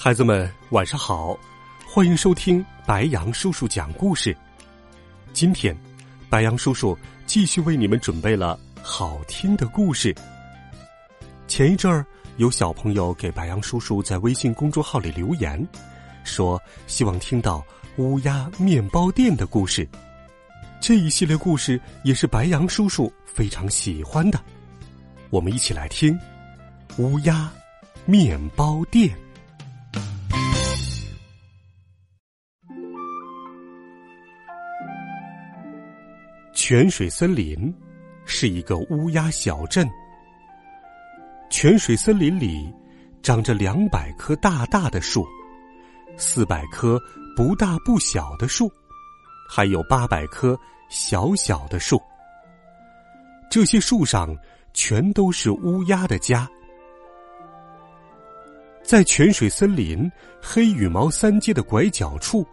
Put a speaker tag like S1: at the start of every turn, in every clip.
S1: 孩子们，晚上好！欢迎收听白羊叔叔讲故事。今天，白羊叔叔继续为你们准备了好听的故事。前一阵儿，有小朋友给白羊叔叔在微信公众号里留言，说希望听到乌鸦面包店的故事。这一系列故事也是白羊叔叔非常喜欢的。我们一起来听《乌鸦面包店》。泉水森林是一个乌鸦小镇。泉水森林里长着两百棵大大的树，四百棵不大不小的树，还有八百棵小小的树。这些树上全都是乌鸦的家。在泉水森林黑羽毛三街的拐角处，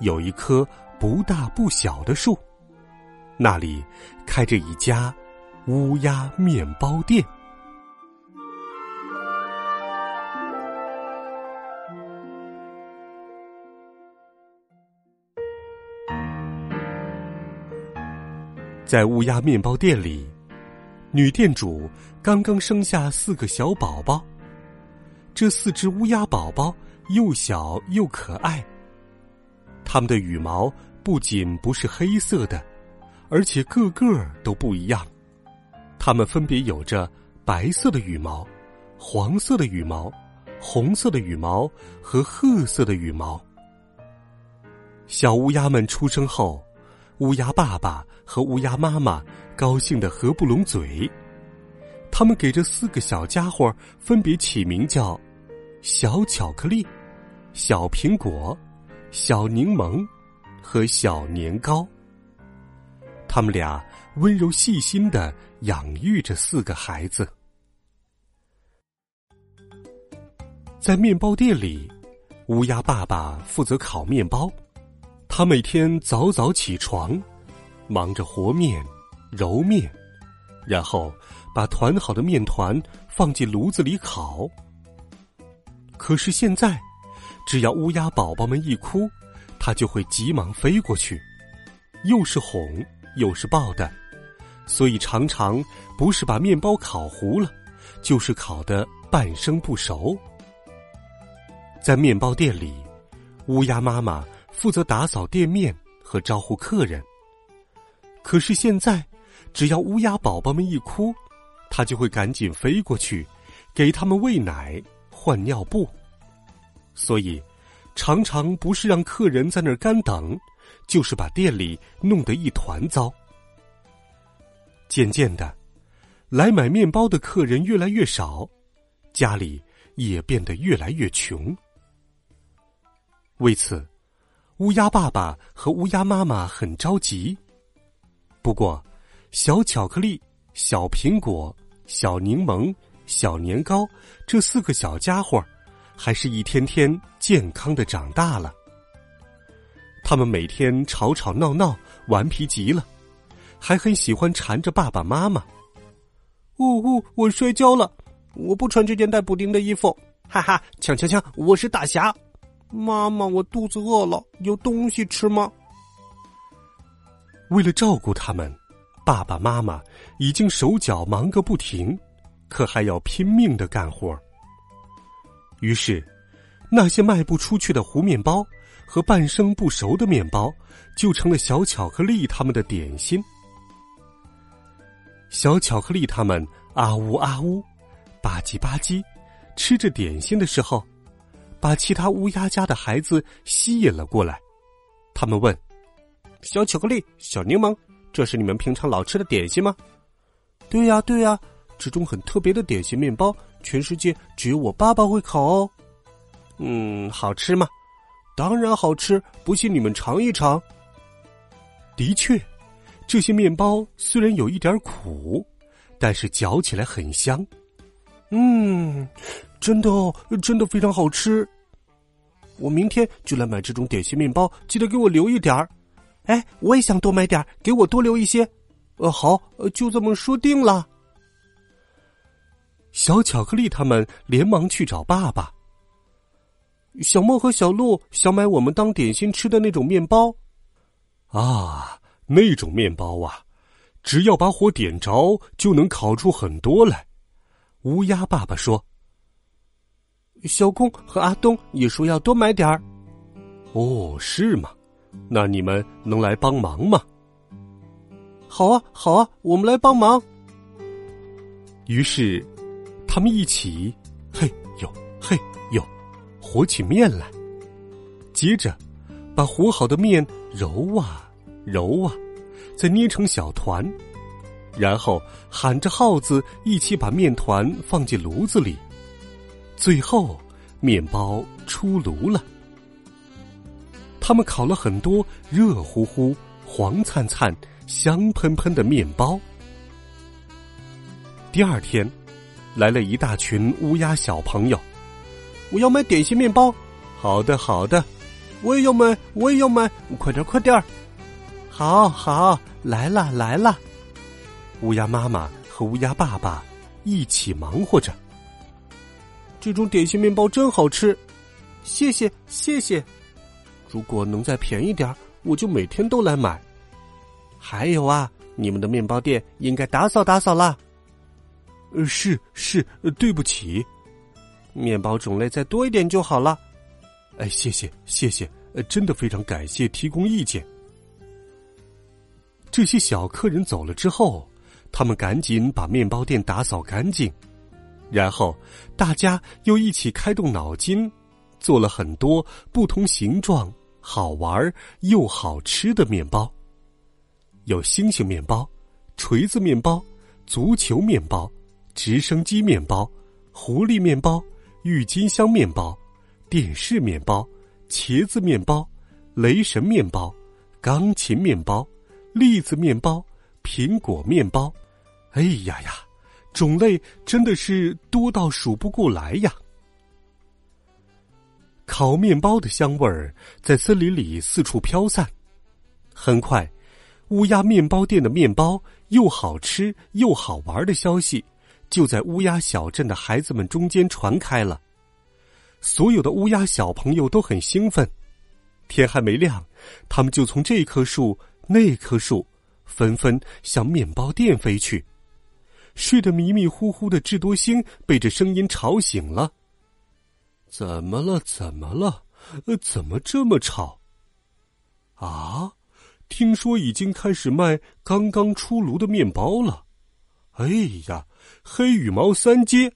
S1: 有一棵不大不小的树。那里开着一家乌鸦面包店。在乌鸦面包店里，女店主刚刚生下四个小宝宝。这四只乌鸦宝宝又小又可爱。它们的羽毛不仅不是黑色的。而且个个都不一样，它们分别有着白色的羽毛、黄色的羽毛、红色的羽毛和褐色的羽毛。小乌鸦们出生后，乌鸦爸爸和乌鸦妈妈高兴的合不拢嘴，他们给这四个小家伙分别起名叫小巧克力、小苹果、小柠檬和小年糕。他们俩温柔细心的养育着四个孩子。在面包店里，乌鸦爸爸负责烤面包。他每天早早起床，忙着和面、揉面，然后把团好的面团放进炉子里烤。可是现在，只要乌鸦宝宝们一哭，他就会急忙飞过去，又是哄。又是抱的，所以常常不是把面包烤糊了，就是烤的半生不熟。在面包店里，乌鸦妈妈负责打扫店面和招呼客人。可是现在，只要乌鸦宝宝们一哭，它就会赶紧飞过去，给他们喂奶、换尿布。所以，常常不是让客人在那儿干等。就是把店里弄得一团糟。渐渐的，来买面包的客人越来越少，家里也变得越来越穷。为此，乌鸦爸爸和乌鸦妈妈很着急。不过，小巧克力、小苹果、小柠檬、小年糕这四个小家伙，还是一天天健康的长大了。他们每天吵吵闹闹，顽皮极了，还很喜欢缠着爸爸妈妈。呜呜，我摔跤了，我不穿这件带补丁的衣服。哈哈，抢抢抢，我是大侠。妈妈，我肚子饿了，有东西吃吗？为了照顾他们，爸爸妈妈已经手脚忙个不停，可还要拼命的干活。于是，那些卖不出去的糊面包。和半生不熟的面包，就成了小巧克力他们的点心。小巧克力他们啊呜啊呜，吧唧吧唧，吃着点心的时候，把其他乌鸦家的孩子吸引了过来。他们问：“小巧克力、小柠檬，这是你们平常老吃的点心吗？”“对呀，对呀，这种很特别的点心面包，全世界只有我爸爸会烤哦。”嗯，好吃吗？当然好吃，不信你们尝一尝。的确，这些面包虽然有一点苦，但是嚼起来很香。嗯，真的哦，真的非常好吃。我明天就来买这种点心面包，记得给我留一点儿。哎，我也想多买点儿给我多留一些。呃，好，就这么说定了。小巧克力他们连忙去找爸爸。小莫和小鹿想买我们当点心吃的那种面包。啊，那种面包啊，只要把火点着，就能烤出很多来。乌鸦爸爸说：“小公和阿东也说要多买点儿。”哦，是吗？那你们能来帮忙吗？好啊，好啊，我们来帮忙。于是，他们一起，和起面来。接着，把和好的面揉啊揉啊，再捏成小团。然后喊着号子，一起把面团放进炉子里。最后，面包出炉了。他们烤了很多热乎乎、黄灿灿、香喷喷的面包。第二天，来了一大群乌鸦小朋友。我要买点心面包。好的，好的。我也要买，我也要买。快点，快点儿。好好，来了，来了。乌鸦妈妈和乌鸦爸爸一起忙活着。这种点心面包真好吃，谢谢谢谢。如果能再便宜点我就每天都来买。还有啊，你们的面包店应该打扫打扫啦。呃，是是，对不起。面包种类再多一点就好了。哎，谢谢谢谢，真的非常感谢提供意见。这些小客人走了之后。他们赶紧把面包店打扫干净，然后大家又一起开动脑筋，做了很多不同形状、好玩又好吃的面包。有星星面包、锤子面包、足球面包、直升机面包、狐狸面包、郁金香面包、电视面包、茄子面包、雷神面包、钢琴面包、栗子面包、苹果面包。哎呀呀，种类真的是多到数不过来呀！烤面包的香味儿在森林里四处飘散。很快，乌鸦面包店的面包又好吃又好玩的消息就在乌鸦小镇的孩子们中间传开了。所有的乌鸦小朋友都很兴奋。天还没亮，他们就从这棵树那棵树，纷纷向面包店飞去。睡得迷迷糊糊的智多星被这声音吵醒了。怎么了？怎么了？呃，怎么这么吵？啊，听说已经开始卖刚刚出炉的面包了。哎呀，黑羽毛三街，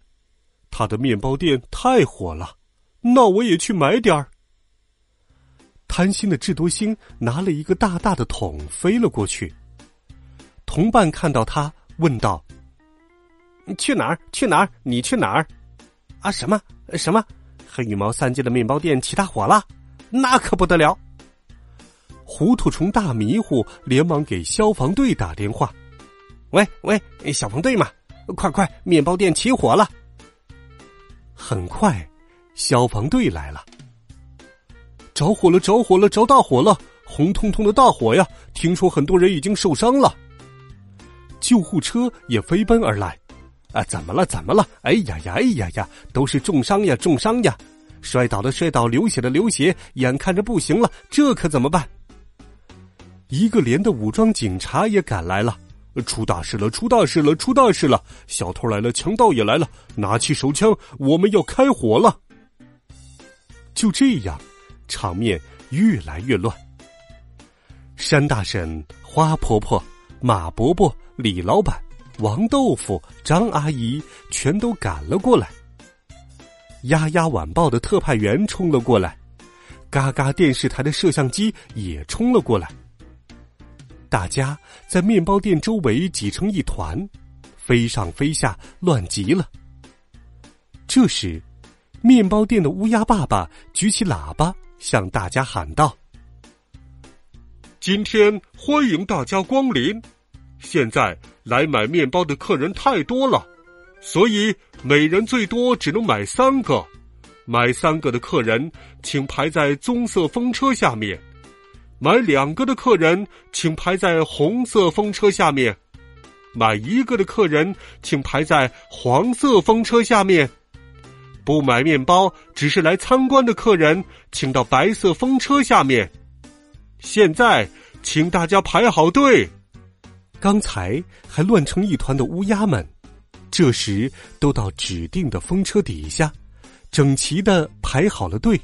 S1: 他的面包店太火了，那我也去买点儿。贪心的智多星拿了一个大大的桶飞了过去。同伴看到他，问道。去哪儿？去哪儿？你去哪儿？啊，什么什么？黑羽毛三街的面包店起大火了，那可不得了！糊涂虫大迷糊连忙给消防队打电话：“喂喂，消防队嘛，快快，面包店起火了！”很快，消防队来了。着火了！着火了！着大火了！红彤彤的大火呀！听说很多人已经受伤了。救护车也飞奔而来。啊，怎么了？怎么了？哎呀呀，哎呀呀，都是重伤呀，重伤呀！摔倒的摔倒，流血的流血，眼看着不行了，这可怎么办？一个连的武装警察也赶来了，出大事了，出大事了，出大事了！小偷来了，强盗也来了，拿起手枪，我们要开火了！就这样，场面越来越乱。山大婶、花婆婆、马伯伯、李老板。王豆腐、张阿姨全都赶了过来。丫丫晚报的特派员冲了过来，嘎嘎电视台的摄像机也冲了过来。大家在面包店周围挤成一团，飞上飞下，乱极了。这时，面包店的乌鸦爸爸举起喇叭，向大家喊道：“今天欢迎大家光临！现在来买面包的客人太多了，所以每人最多只能买三个。买三个的客人，请排在棕色风车下面；买两个的客人，请排在红色风车下面；买一个的客人，请排在黄色风车下面。”不买面包，只是来参观的客人，请到白色风车下面。现在，请大家排好队。刚才还乱成一团的乌鸦们，这时都到指定的风车底下，整齐的排好了队。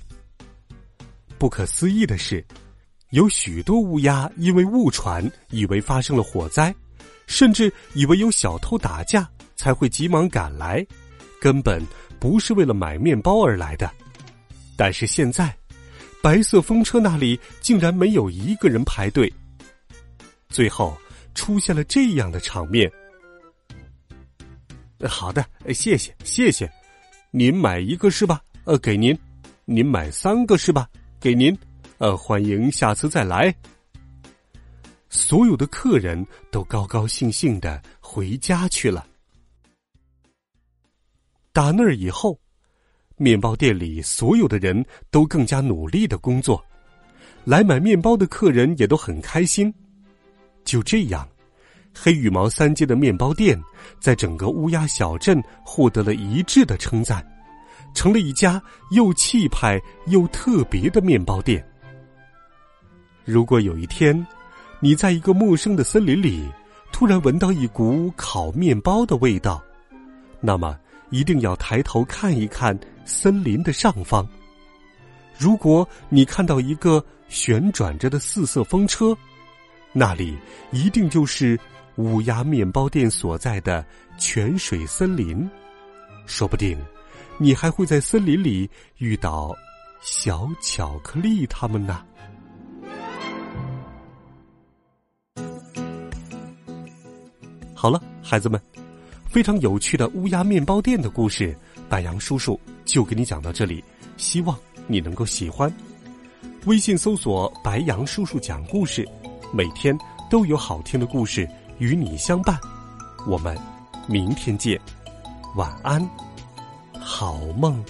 S1: 不可思议的是，有许多乌鸦因为误传，以为发生了火灾，甚至以为有小偷打架，才会急忙赶来，根本。不是为了买面包而来的，但是现在，白色风车那里竟然没有一个人排队。最后出现了这样的场面。好的，谢谢谢谢，您买一个是吧？呃，给您。您买三个是吧？给您。呃，欢迎下次再来。所有的客人都高高兴兴的回家去了。打那儿以后，面包店里所有的人都更加努力的工作，来买面包的客人也都很开心。就这样，黑羽毛三街的面包店在整个乌鸦小镇获得了一致的称赞，成了一家又气派又特别的面包店。如果有一天，你在一个陌生的森林里突然闻到一股烤面包的味道，那么。一定要抬头看一看森林的上方。如果你看到一个旋转着的四色风车，那里一定就是乌鸦面包店所在的泉水森林。说不定，你还会在森林里遇到小巧克力他们呢。好了，孩子们。非常有趣的乌鸦面包店的故事，白杨叔叔就给你讲到这里，希望你能够喜欢。微信搜索“白杨叔叔讲故事”，每天都有好听的故事与你相伴。我们明天见，晚安，好梦。